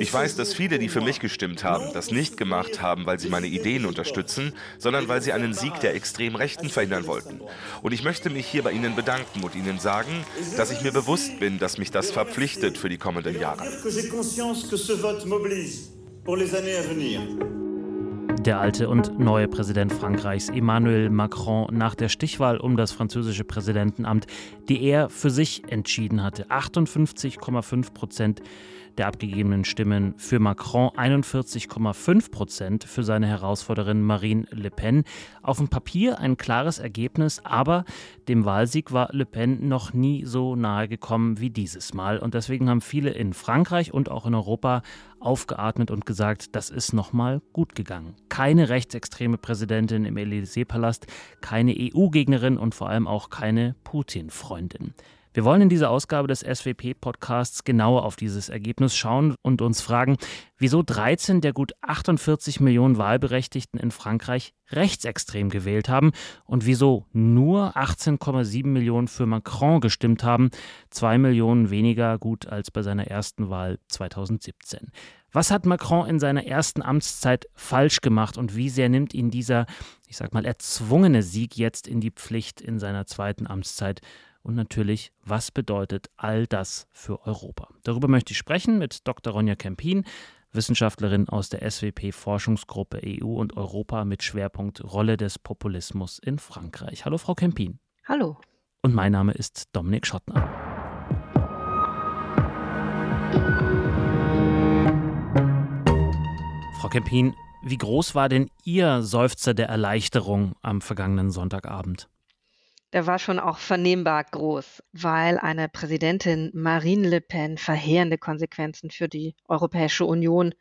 Ich weiß, dass viele, die für mich gestimmt haben, das nicht gemacht haben, weil sie meine Ideen unterstützen, sondern weil sie einen Sieg der extrem Rechten verhindern wollten. Und ich möchte mich hier bei Ihnen bedanken und Ihnen sagen, dass ich mir bewusst bin, dass mich das verpflichtet für die kommenden Jahre. Der alte und neue Präsident Frankreichs, Emmanuel Macron, nach der Stichwahl um das französische Präsidentenamt, die er für sich entschieden hatte. 58,5 Prozent der abgegebenen Stimmen für Macron, 41,5 Prozent für seine Herausforderin Marine Le Pen. Auf dem Papier ein klares Ergebnis, aber dem Wahlsieg war Le Pen noch nie so nahe gekommen wie dieses Mal. Und deswegen haben viele in Frankreich und auch in Europa aufgeatmet und gesagt, das ist nochmal gut gegangen. Keine rechtsextreme Präsidentin im Élysée-Palast, keine EU-Gegnerin und vor allem auch keine Putin-Freundin. Wir wollen in dieser Ausgabe des SWP-Podcasts genauer auf dieses Ergebnis schauen und uns fragen, wieso 13 der gut 48 Millionen Wahlberechtigten in Frankreich rechtsextrem gewählt haben und wieso nur 18,7 Millionen für Macron gestimmt haben, zwei Millionen weniger gut als bei seiner ersten Wahl 2017. Was hat Macron in seiner ersten Amtszeit falsch gemacht und wie sehr nimmt ihn dieser, ich sag mal, erzwungene Sieg jetzt in die Pflicht in seiner zweiten Amtszeit? Und natürlich, was bedeutet all das für Europa? Darüber möchte ich sprechen mit Dr. Ronja Kempin, Wissenschaftlerin aus der SWP-Forschungsgruppe EU und Europa mit Schwerpunkt Rolle des Populismus in Frankreich. Hallo, Frau Kempin. Hallo. Und mein Name ist Dominik Schottner. Frau Kempin, wie groß war denn Ihr Seufzer der Erleichterung am vergangenen Sonntagabend? Der war schon auch vernehmbar groß, weil eine Präsidentin Marine Le Pen verheerende Konsequenzen für die Europäische Union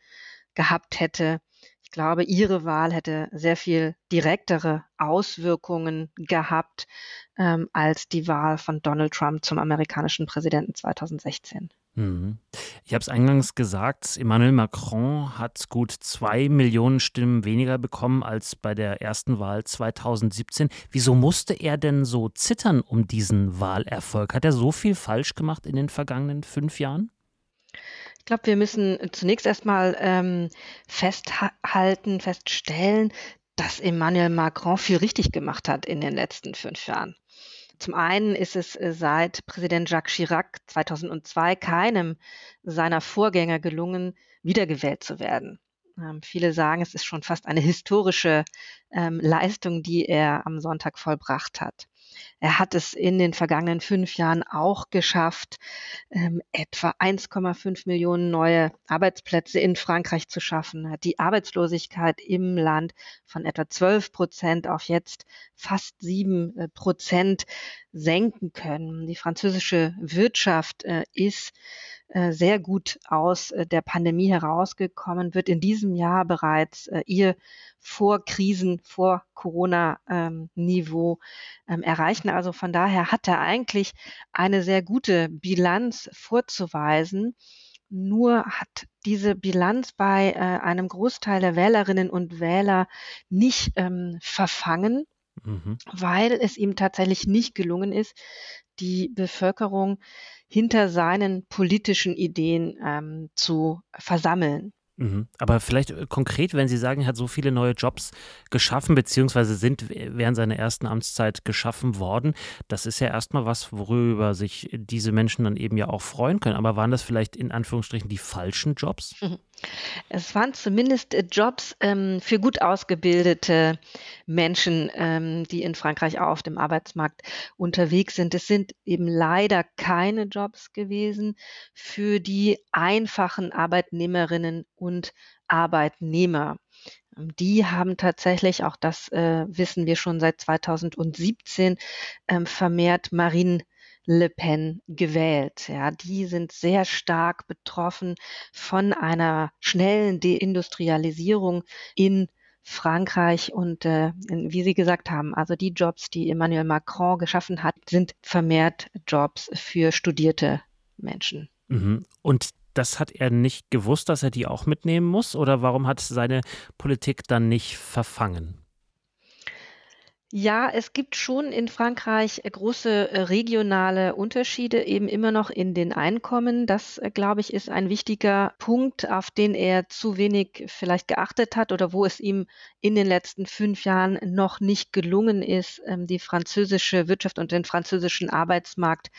gehabt hätte. Ich glaube, ihre Wahl hätte sehr viel direktere Auswirkungen gehabt ähm, als die Wahl von Donald Trump zum amerikanischen Präsidenten 2016. Mhm. Ich habe es eingangs gesagt, Emmanuel Macron hat gut zwei Millionen Stimmen weniger bekommen als bei der ersten Wahl 2017. Wieso musste er denn so zittern um diesen Wahlerfolg? Hat er so viel falsch gemacht in den vergangenen fünf Jahren? Ich glaube, wir müssen zunächst erstmal ähm, festhalten, feststellen, dass Emmanuel Macron viel richtig gemacht hat in den letzten fünf Jahren. Zum einen ist es äh, seit Präsident Jacques Chirac 2002 keinem seiner Vorgänger gelungen, wiedergewählt zu werden. Ähm, viele sagen, es ist schon fast eine historische ähm, Leistung, die er am Sonntag vollbracht hat. Er hat es in den vergangenen fünf Jahren auch geschafft, ähm, etwa 1,5 Millionen neue Arbeitsplätze in Frankreich zu schaffen, hat die Arbeitslosigkeit im Land von etwa 12 Prozent auf jetzt fast sieben äh, Prozent senken können. Die französische Wirtschaft äh, ist sehr gut aus äh, der Pandemie herausgekommen, wird in diesem Jahr bereits äh, ihr vor Krisen, vor Corona-Niveau ähm, erreichen. Also von daher hat er eigentlich eine sehr gute Bilanz vorzuweisen. Nur hat diese Bilanz bei einem Großteil der Wählerinnen und Wähler nicht ähm, verfangen, mhm. weil es ihm tatsächlich nicht gelungen ist, die Bevölkerung hinter seinen politischen Ideen ähm, zu versammeln. Mhm. Aber vielleicht äh, konkret, wenn Sie sagen, er hat so viele neue Jobs geschaffen, beziehungsweise sind während seiner ersten Amtszeit geschaffen worden, das ist ja erstmal was, worüber sich diese Menschen dann eben ja auch freuen können. Aber waren das vielleicht in Anführungsstrichen die falschen Jobs? Mhm. Es waren zumindest äh, Jobs ähm, für gut ausgebildete Menschen, ähm, die in Frankreich auch auf dem Arbeitsmarkt unterwegs sind. Es sind eben leider keine Jobs gewesen für die einfachen Arbeitnehmerinnen und Arbeitnehmer. Ähm, die haben tatsächlich, auch das äh, wissen wir schon seit 2017, ähm, vermehrt Marine Le Pen gewählt. Ja, die sind sehr stark betroffen von einer schnellen Deindustrialisierung in Frankreich und äh, wie Sie gesagt haben, also die Jobs, die Emmanuel Macron geschaffen hat, sind vermehrt Jobs für studierte Menschen. Mhm. Und das hat er nicht gewusst, dass er die auch mitnehmen muss? Oder warum hat seine Politik dann nicht verfangen? Ja, es gibt schon in Frankreich große äh, regionale Unterschiede eben immer noch in den Einkommen. Das, äh, glaube ich, ist ein wichtiger Punkt, auf den er zu wenig vielleicht geachtet hat oder wo es ihm in den letzten fünf Jahren noch nicht gelungen ist, ähm, die französische Wirtschaft und den französischen Arbeitsmarkt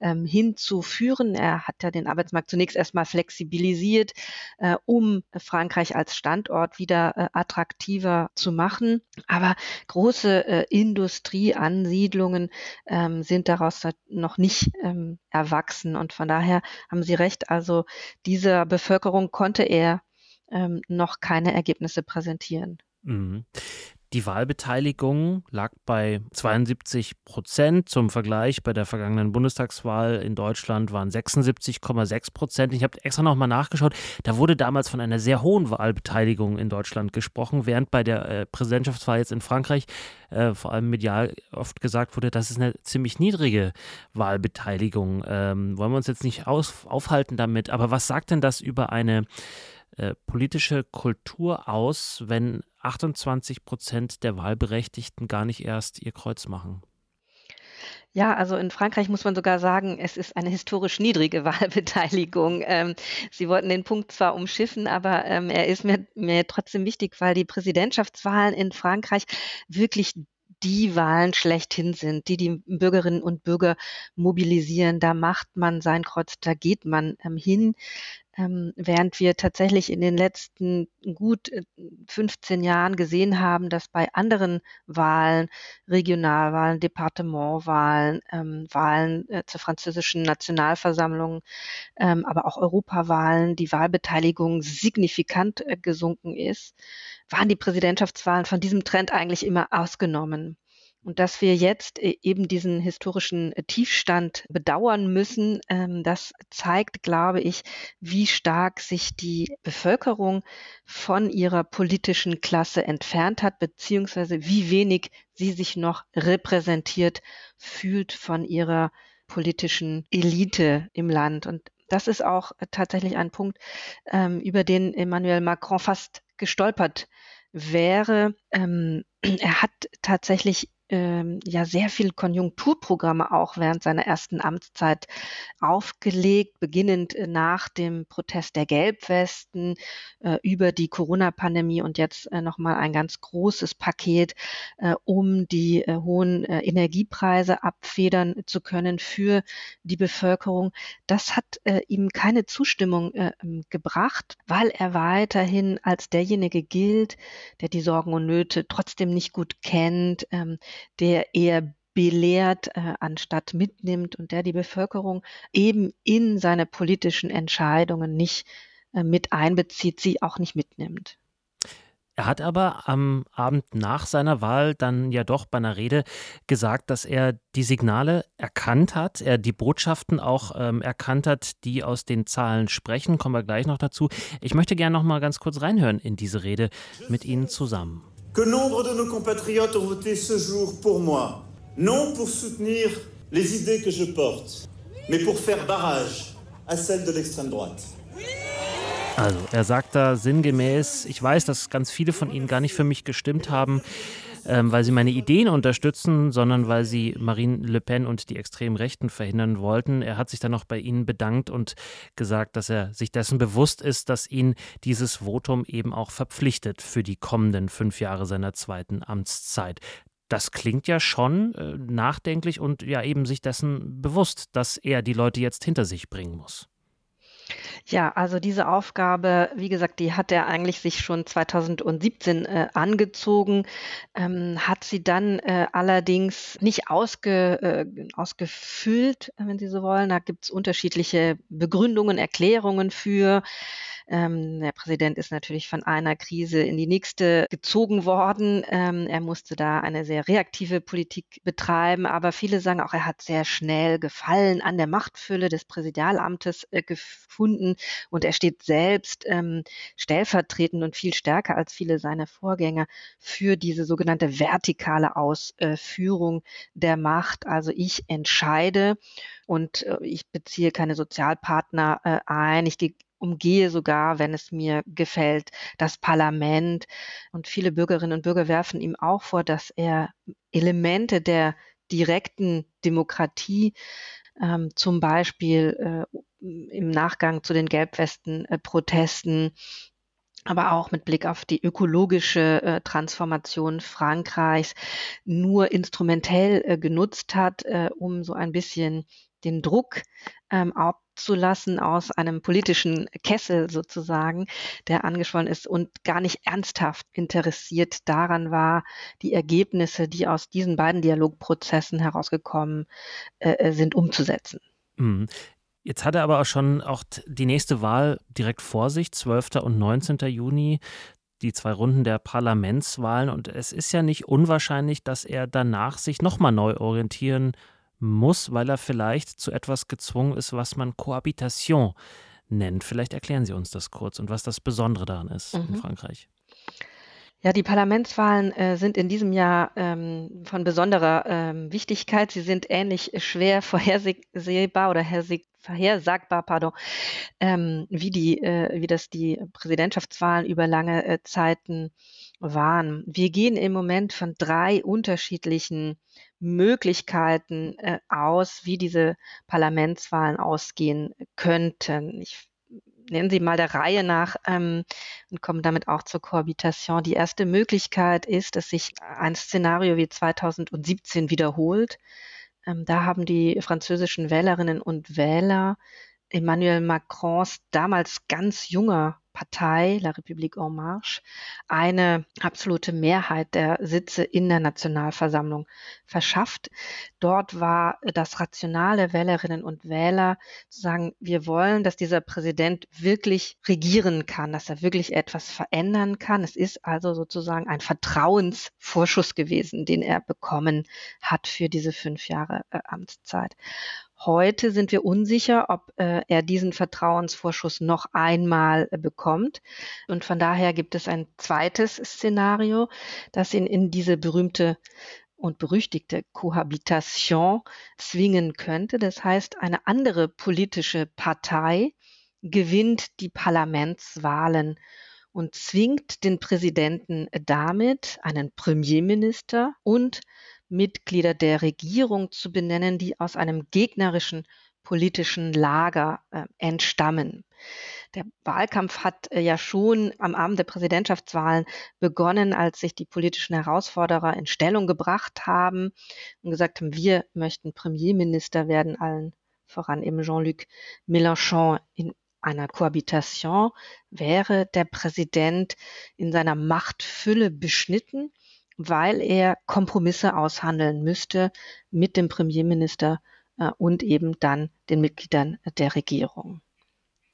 ähm, hinzuführen. Er hat ja den Arbeitsmarkt zunächst erstmal flexibilisiert, äh, um Frankreich als Standort wieder attraktiver zu machen. Aber große Industrieansiedlungen ähm, sind daraus noch nicht ähm, erwachsen. Und von daher haben Sie recht, also dieser Bevölkerung konnte er ähm, noch keine Ergebnisse präsentieren. Mhm. Die Wahlbeteiligung lag bei 72 Prozent. Zum Vergleich, bei der vergangenen Bundestagswahl in Deutschland waren 76,6 Prozent. Ich habe extra nochmal nachgeschaut. Da wurde damals von einer sehr hohen Wahlbeteiligung in Deutschland gesprochen, während bei der äh, Präsidentschaftswahl jetzt in Frankreich äh, vor allem medial oft gesagt wurde, das ist eine ziemlich niedrige Wahlbeteiligung. Ähm, wollen wir uns jetzt nicht aus, aufhalten damit. Aber was sagt denn das über eine äh, politische Kultur aus, wenn 28 Prozent der Wahlberechtigten gar nicht erst ihr Kreuz machen? Ja, also in Frankreich muss man sogar sagen, es ist eine historisch niedrige Wahlbeteiligung. Ähm, Sie wollten den Punkt zwar umschiffen, aber ähm, er ist mir, mir trotzdem wichtig, weil die Präsidentschaftswahlen in Frankreich wirklich die Wahlen schlechthin sind, die die Bürgerinnen und Bürger mobilisieren. Da macht man sein Kreuz, da geht man ähm, hin ähm, während wir tatsächlich in den letzten gut 15 äh, Jahren gesehen haben, dass bei anderen Wahlen, Regionalwahlen, Departementwahlen, ähm, Wahlen äh, zur französischen Nationalversammlung, ähm, aber auch Europawahlen, die Wahlbeteiligung signifikant äh, gesunken ist, waren die Präsidentschaftswahlen von diesem Trend eigentlich immer ausgenommen. Und dass wir jetzt äh, eben diesen historischen äh, Tiefstand bedauern müssen, ähm, das zeigt, glaube ich, wie stark sich die Bevölkerung von ihrer politischen Klasse entfernt hat, beziehungsweise wie wenig sie sich noch repräsentiert fühlt von ihrer politischen Elite im Land. Und das ist auch tatsächlich ein Punkt, ähm, über den Emmanuel Macron fast gestolpert wäre. Ähm, er hat tatsächlich ähm, ja sehr viel Konjunkturprogramme auch während seiner ersten Amtszeit aufgelegt, beginnend äh, nach dem Protest der Gelbwesten äh, über die Corona-Pandemie und jetzt äh, nochmal ein ganz großes Paket, äh, um die äh, hohen äh, Energiepreise abfedern zu können für die Bevölkerung. Das hat ihm keine Zustimmung ähm, gebracht, weil er weiterhin als derjenige gilt, der die Sorgen und Nöte trotzdem nicht gut kennt, ähm, der eher belehrt, äh, anstatt mitnimmt und der die Bevölkerung eben in seine politischen Entscheidungen nicht äh, mit einbezieht, sie auch nicht mitnimmt. Er hat aber am Abend nach seiner Wahl dann ja doch bei einer Rede gesagt, dass er die Signale erkannt hat, er die Botschaften auch ähm, erkannt hat, die aus den Zahlen sprechen. Kommen wir gleich noch dazu. Ich möchte gerne noch mal ganz kurz reinhören in diese Rede mit Ihnen zusammen. Que nombre de nos compatriotes ont voté ce jour pour moi, non pour soutenir les idées que je porte, mais pour faire barrage à celles de l'extrême droite. Also, er sagt da sinngemäß, ich weiß, dass ganz viele von Ihnen gar nicht für mich gestimmt haben, ähm, weil sie meine Ideen unterstützen, sondern weil sie Marine Le Pen und die extremen Rechten verhindern wollten. Er hat sich dann noch bei ihnen bedankt und gesagt, dass er sich dessen bewusst ist, dass ihn dieses Votum eben auch verpflichtet für die kommenden fünf Jahre seiner zweiten Amtszeit. Das klingt ja schon äh, nachdenklich und ja eben sich dessen bewusst, dass er die Leute jetzt hinter sich bringen muss. Ja, also diese Aufgabe, wie gesagt, die hat er eigentlich sich schon 2017 äh, angezogen, ähm, hat sie dann äh, allerdings nicht ausge, äh, ausgefüllt, wenn Sie so wollen. Da gibt es unterschiedliche Begründungen, Erklärungen für. Ähm, der Präsident ist natürlich von einer Krise in die nächste gezogen worden. Ähm, er musste da eine sehr reaktive Politik betreiben, aber viele sagen auch, er hat sehr schnell Gefallen an der Machtfülle des Präsidialamtes äh, gefunden und er steht selbst ähm, stellvertretend und viel stärker als viele seiner Vorgänger für diese sogenannte vertikale Ausführung der Macht. Also ich entscheide und äh, ich beziehe keine Sozialpartner äh, ein, ich gehe umgehe sogar, wenn es mir gefällt, das Parlament. Und viele Bürgerinnen und Bürger werfen ihm auch vor, dass er Elemente der direkten Demokratie, ähm, zum Beispiel äh, im Nachgang zu den Gelbwesten-Protesten, aber auch mit Blick auf die ökologische äh, Transformation Frankreichs nur instrumentell äh, genutzt hat, äh, um so ein bisschen den Druck ähm, abzulassen aus einem politischen Kessel sozusagen, der angeschwollen ist und gar nicht ernsthaft interessiert daran war, die Ergebnisse, die aus diesen beiden Dialogprozessen herausgekommen äh, äh sind, umzusetzen. Mhm. Jetzt hat er aber auch schon auch die nächste Wahl direkt vor sich, 12. und 19. Juni, die zwei Runden der Parlamentswahlen. Und es ist ja nicht unwahrscheinlich, dass er danach sich nochmal neu orientieren muss, weil er vielleicht zu etwas gezwungen ist, was man Cohabitation nennt. Vielleicht erklären Sie uns das kurz und was das Besondere daran ist mhm. in Frankreich. Ja, die Parlamentswahlen äh, sind in diesem Jahr ähm, von besonderer ähm, Wichtigkeit. Sie sind ähnlich schwer vorhersehbar oder vorhersagbar, pardon, ähm, wie die, äh, wie das die Präsidentschaftswahlen über lange äh, Zeiten waren. Wir gehen im Moment von drei unterschiedlichen Möglichkeiten äh, aus, wie diese Parlamentswahlen ausgehen könnten. Ich nennen Sie mal der Reihe nach ähm, und kommen damit auch zur Kohabitation. Die erste Möglichkeit ist, dass sich ein Szenario wie 2017 wiederholt. Ähm, da haben die französischen Wählerinnen und Wähler Emmanuel Macrons damals ganz junger Partei, La République en Marche, eine absolute Mehrheit der Sitze in der Nationalversammlung verschafft. Dort war das rationale Wählerinnen und Wähler zu sagen, wir wollen, dass dieser Präsident wirklich regieren kann, dass er wirklich etwas verändern kann. Es ist also sozusagen ein Vertrauensvorschuss gewesen, den er bekommen hat für diese fünf Jahre äh, Amtszeit. Heute sind wir unsicher, ob äh, er diesen Vertrauensvorschuss noch einmal äh, bekommt. Und von daher gibt es ein zweites Szenario, das ihn in diese berühmte und berüchtigte Kohabitation zwingen könnte. Das heißt, eine andere politische Partei gewinnt die Parlamentswahlen und zwingt den Präsidenten damit, einen Premierminister und Mitglieder der Regierung zu benennen, die aus einem gegnerischen politischen Lager äh, entstammen. Der Wahlkampf hat äh, ja schon am Abend der Präsidentschaftswahlen begonnen, als sich die politischen Herausforderer in Stellung gebracht haben und gesagt haben, wir möchten Premierminister werden, allen voran eben Jean-Luc Mélenchon in einer Kohabitation wäre der Präsident in seiner Machtfülle beschnitten weil er Kompromisse aushandeln müsste mit dem Premierminister äh, und eben dann den Mitgliedern der Regierung.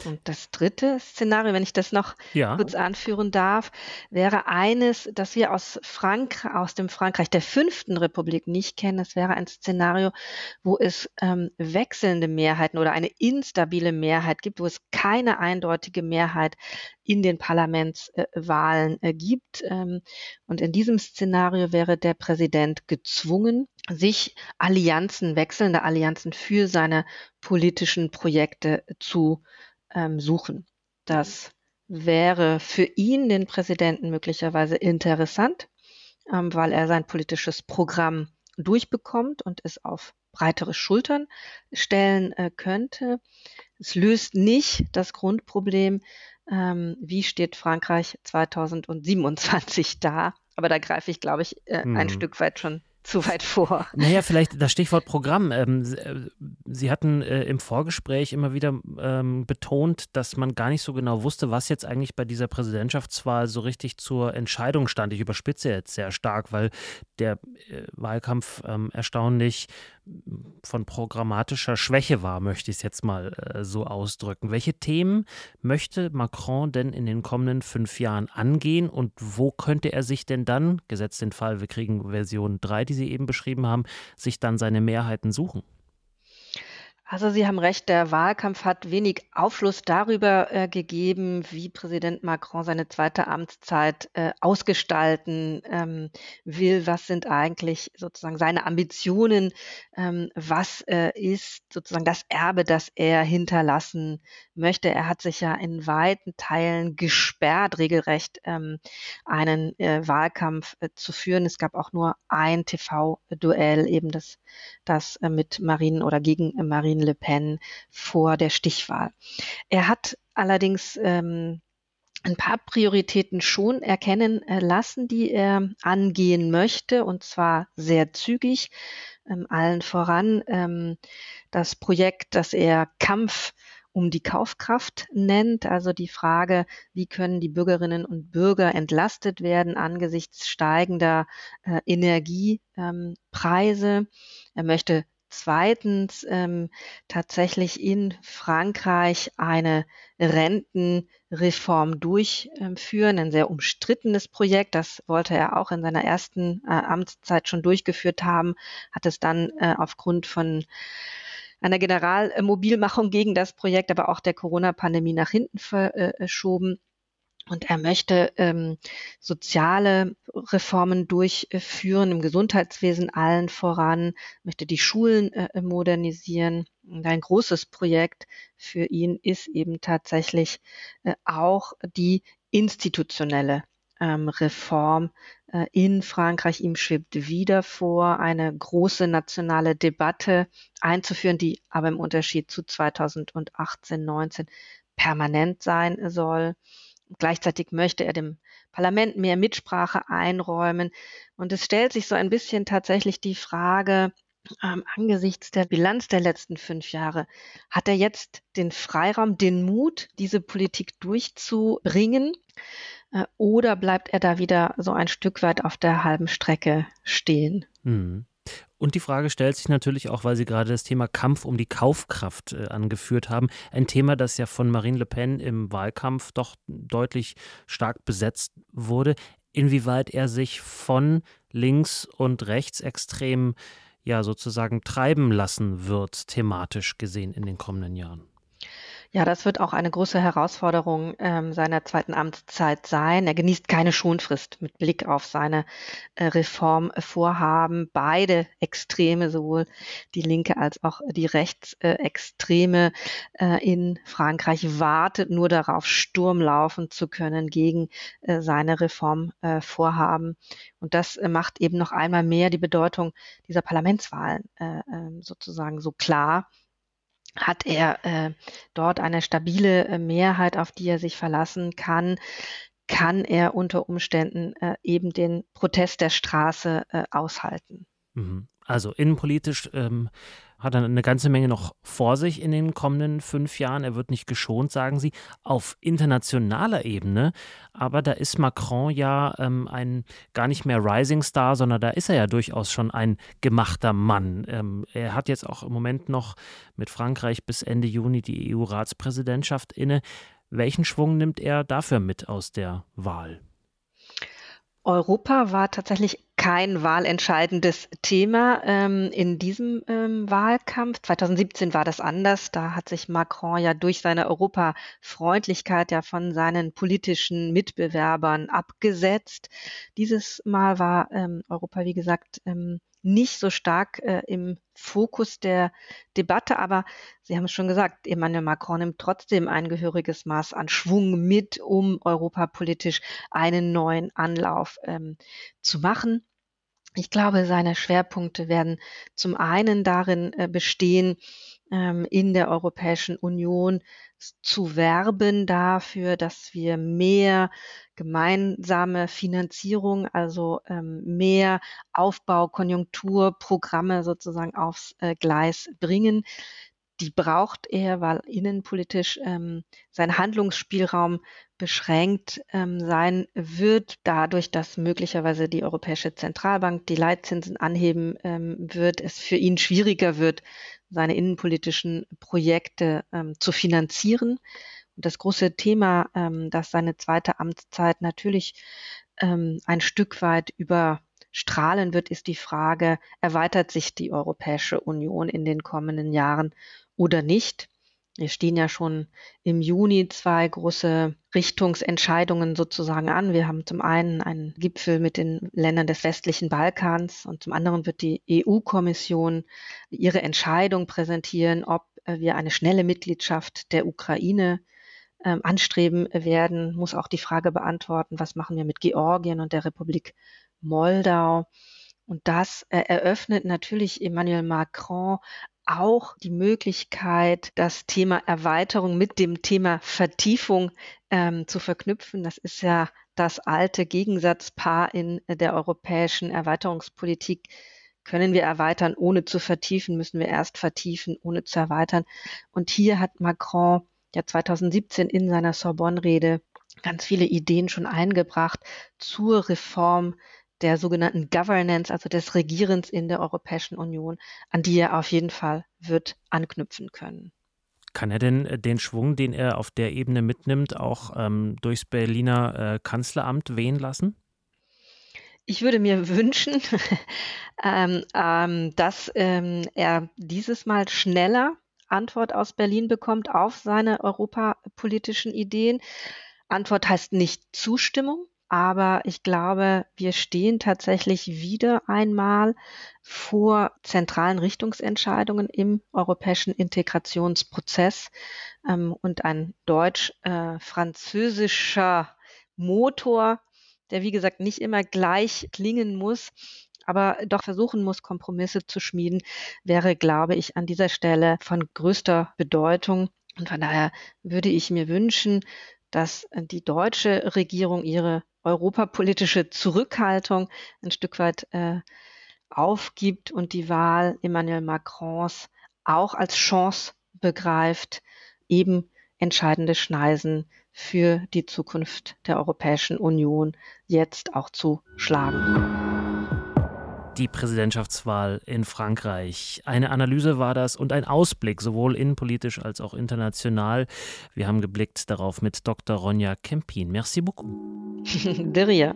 Und das dritte Szenario, wenn ich das noch ja. kurz anführen darf, wäre eines, das wir aus, Frank aus dem Frankreich der fünften Republik nicht kennen. Das wäre ein Szenario, wo es ähm, wechselnde Mehrheiten oder eine instabile Mehrheit gibt, wo es keine eindeutige Mehrheit in den Parlamentswahlen äh, gibt. Ähm, und in diesem Szenario wäre der Präsident gezwungen, sich Allianzen, wechselnde Allianzen für seine politischen Projekte zu ähm, suchen. Das wäre für ihn, den Präsidenten, möglicherweise interessant, ähm, weil er sein politisches Programm durchbekommt und es auf breitere Schultern stellen äh, könnte. Es löst nicht das Grundproblem, ähm, wie steht Frankreich 2027 da. Aber da greife ich, glaube ich, äh, hm. ein Stück weit schon zu weit vor. Naja, vielleicht das Stichwort Programm. Ähm, äh, Sie hatten äh, im Vorgespräch immer wieder ähm, betont, dass man gar nicht so genau wusste, was jetzt eigentlich bei dieser Präsidentschaftswahl so richtig zur Entscheidung stand. Ich überspitze jetzt sehr stark, weil der äh, Wahlkampf ähm, erstaunlich von programmatischer Schwäche war, möchte ich es jetzt mal so ausdrücken. Welche Themen möchte Macron denn in den kommenden fünf Jahren angehen und wo könnte er sich denn dann, gesetzt den Fall, wir kriegen Version 3, die Sie eben beschrieben haben, sich dann seine Mehrheiten suchen? Also Sie haben recht, der Wahlkampf hat wenig Aufschluss darüber äh, gegeben, wie Präsident Macron seine zweite Amtszeit äh, ausgestalten ähm, will. Was sind eigentlich sozusagen seine Ambitionen? Ähm, was äh, ist sozusagen das Erbe, das er hinterlassen möchte? Er hat sich ja in weiten Teilen gesperrt, regelrecht ähm, einen äh, Wahlkampf äh, zu führen. Es gab auch nur ein TV-Duell, eben das, das äh, mit Marine oder gegen Marine Marine Le Pen vor der Stichwahl. Er hat allerdings ähm, ein paar Prioritäten schon erkennen äh, lassen, die er angehen möchte, und zwar sehr zügig. Ähm, allen voran ähm, das Projekt, das er Kampf um die Kaufkraft nennt, also die Frage, wie können die Bürgerinnen und Bürger entlastet werden angesichts steigender äh, Energiepreise. Ähm, er möchte zweitens ähm, tatsächlich in Frankreich eine Rentenreform durchführen, ein sehr umstrittenes Projekt. Das wollte er auch in seiner ersten äh, Amtszeit schon durchgeführt haben, hat es dann äh, aufgrund von einer Generalmobilmachung gegen das Projekt, aber auch der Corona-Pandemie nach hinten verschoben. Und er möchte ähm, soziale Reformen durchführen im Gesundheitswesen allen voran, möchte die Schulen äh, modernisieren. Und ein großes Projekt für ihn ist eben tatsächlich äh, auch die institutionelle ähm, Reform äh, in Frankreich. Ihm schwebt wieder vor, eine große nationale Debatte einzuführen, die aber im Unterschied zu 2018, 19 permanent sein soll. Gleichzeitig möchte er dem Parlament mehr Mitsprache einräumen. Und es stellt sich so ein bisschen tatsächlich die Frage, ähm, angesichts der Bilanz der letzten fünf Jahre, hat er jetzt den Freiraum, den Mut, diese Politik durchzubringen? Äh, oder bleibt er da wieder so ein Stück weit auf der halben Strecke stehen? Mhm. Und die Frage stellt sich natürlich auch, weil Sie gerade das Thema Kampf um die Kaufkraft äh, angeführt haben. Ein Thema, das ja von Marine Le Pen im Wahlkampf doch deutlich stark besetzt wurde. Inwieweit er sich von links- und rechtsextremen ja sozusagen treiben lassen wird, thematisch gesehen in den kommenden Jahren. Ja, das wird auch eine große Herausforderung ähm, seiner zweiten Amtszeit sein. Er genießt keine Schonfrist mit Blick auf seine äh, Reformvorhaben. Beide Extreme, sowohl die linke als auch die Rechtsextreme äh, in Frankreich, wartet nur darauf, Sturm laufen zu können gegen äh, seine Reformvorhaben. Und das äh, macht eben noch einmal mehr die Bedeutung dieser Parlamentswahlen äh, ähm, sozusagen so klar hat er äh, dort eine stabile äh, Mehrheit, auf die er sich verlassen kann, kann er unter Umständen äh, eben den Protest der Straße äh, aushalten. Mhm. Also innenpolitisch ähm, hat er eine ganze Menge noch vor sich in den kommenden fünf Jahren. Er wird nicht geschont, sagen Sie, auf internationaler Ebene. Aber da ist Macron ja ähm, ein gar nicht mehr Rising Star, sondern da ist er ja durchaus schon ein gemachter Mann. Ähm, er hat jetzt auch im Moment noch mit Frankreich bis Ende Juni die EU-Ratspräsidentschaft inne. Welchen Schwung nimmt er dafür mit aus der Wahl? Europa war tatsächlich kein wahlentscheidendes Thema ähm, in diesem ähm, Wahlkampf. 2017 war das anders. Da hat sich Macron ja durch seine Europafreundlichkeit ja von seinen politischen Mitbewerbern abgesetzt. Dieses Mal war ähm, Europa, wie gesagt, ähm, nicht so stark äh, im Fokus der Debatte, aber Sie haben es schon gesagt, Emmanuel Macron nimmt trotzdem ein gehöriges Maß an Schwung mit, um europapolitisch einen neuen Anlauf ähm, zu machen. Ich glaube, seine Schwerpunkte werden zum einen darin äh, bestehen, in der Europäischen Union zu werben dafür, dass wir mehr gemeinsame Finanzierung, also ähm, mehr Aufbau, Konjunkturprogramme sozusagen aufs äh, Gleis bringen. Die braucht er, weil innenpolitisch ähm, sein Handlungsspielraum beschränkt ähm, sein wird, dadurch, dass möglicherweise die Europäische Zentralbank die Leitzinsen anheben ähm, wird, es für ihn schwieriger wird, seine innenpolitischen Projekte ähm, zu finanzieren. Und das große Thema, ähm, das seine zweite Amtszeit natürlich ähm, ein Stück weit überstrahlen wird, ist die Frage, erweitert sich die Europäische Union in den kommenden Jahren oder nicht. Wir stehen ja schon im Juni zwei große Richtungsentscheidungen sozusagen an. Wir haben zum einen einen Gipfel mit den Ländern des westlichen Balkans und zum anderen wird die EU-Kommission ihre Entscheidung präsentieren, ob wir eine schnelle Mitgliedschaft der Ukraine ähm, anstreben werden, muss auch die Frage beantworten, was machen wir mit Georgien und der Republik Moldau. Und das äh, eröffnet natürlich Emmanuel Macron auch die Möglichkeit, das Thema Erweiterung mit dem Thema Vertiefung ähm, zu verknüpfen. Das ist ja das alte Gegensatzpaar in der europäischen Erweiterungspolitik. Können wir erweitern, ohne zu vertiefen? Müssen wir erst vertiefen, ohne zu erweitern? Und hier hat Macron ja 2017 in seiner Sorbonne-Rede ganz viele Ideen schon eingebracht zur Reform der sogenannten Governance, also des Regierens in der Europäischen Union, an die er auf jeden Fall wird anknüpfen können. Kann er denn äh, den Schwung, den er auf der Ebene mitnimmt, auch ähm, durchs Berliner äh, Kanzleramt wehen lassen? Ich würde mir wünschen, ähm, ähm, dass ähm, er dieses Mal schneller Antwort aus Berlin bekommt auf seine europapolitischen Ideen. Antwort heißt nicht Zustimmung, aber ich glaube, wir stehen tatsächlich wieder einmal vor zentralen Richtungsentscheidungen im europäischen Integrationsprozess ähm, und ein deutsch-französischer äh, Motor, der wie gesagt nicht immer gleich klingen muss, aber doch versuchen muss, Kompromisse zu schmieden, wäre, glaube ich, an dieser Stelle von größter Bedeutung. Und von daher würde ich mir wünschen, dass die deutsche Regierung ihre europapolitische Zurückhaltung ein Stück weit äh, aufgibt und die Wahl Emmanuel Macrons auch als Chance begreift, eben entscheidende Schneisen für die Zukunft der Europäischen Union jetzt auch zu schlagen die Präsidentschaftswahl in Frankreich. Eine Analyse war das und ein Ausblick, sowohl innenpolitisch als auch international. Wir haben geblickt darauf mit Dr. Ronja Kempin. Merci beaucoup. De rien.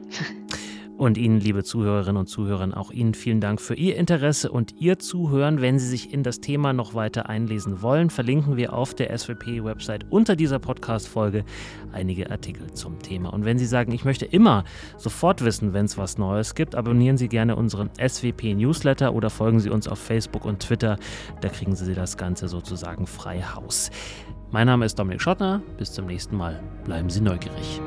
Und Ihnen, liebe Zuhörerinnen und Zuhörer, auch Ihnen vielen Dank für Ihr Interesse und Ihr Zuhören. Wenn Sie sich in das Thema noch weiter einlesen wollen, verlinken wir auf der SWP-Website unter dieser Podcast-Folge einige Artikel zum Thema. Und wenn Sie sagen, ich möchte immer sofort wissen, wenn es was Neues gibt, abonnieren Sie gerne unseren SWP-Newsletter oder folgen Sie uns auf Facebook und Twitter. Da kriegen Sie das Ganze sozusagen frei Haus. Mein Name ist Dominik Schottner. Bis zum nächsten Mal. Bleiben Sie neugierig.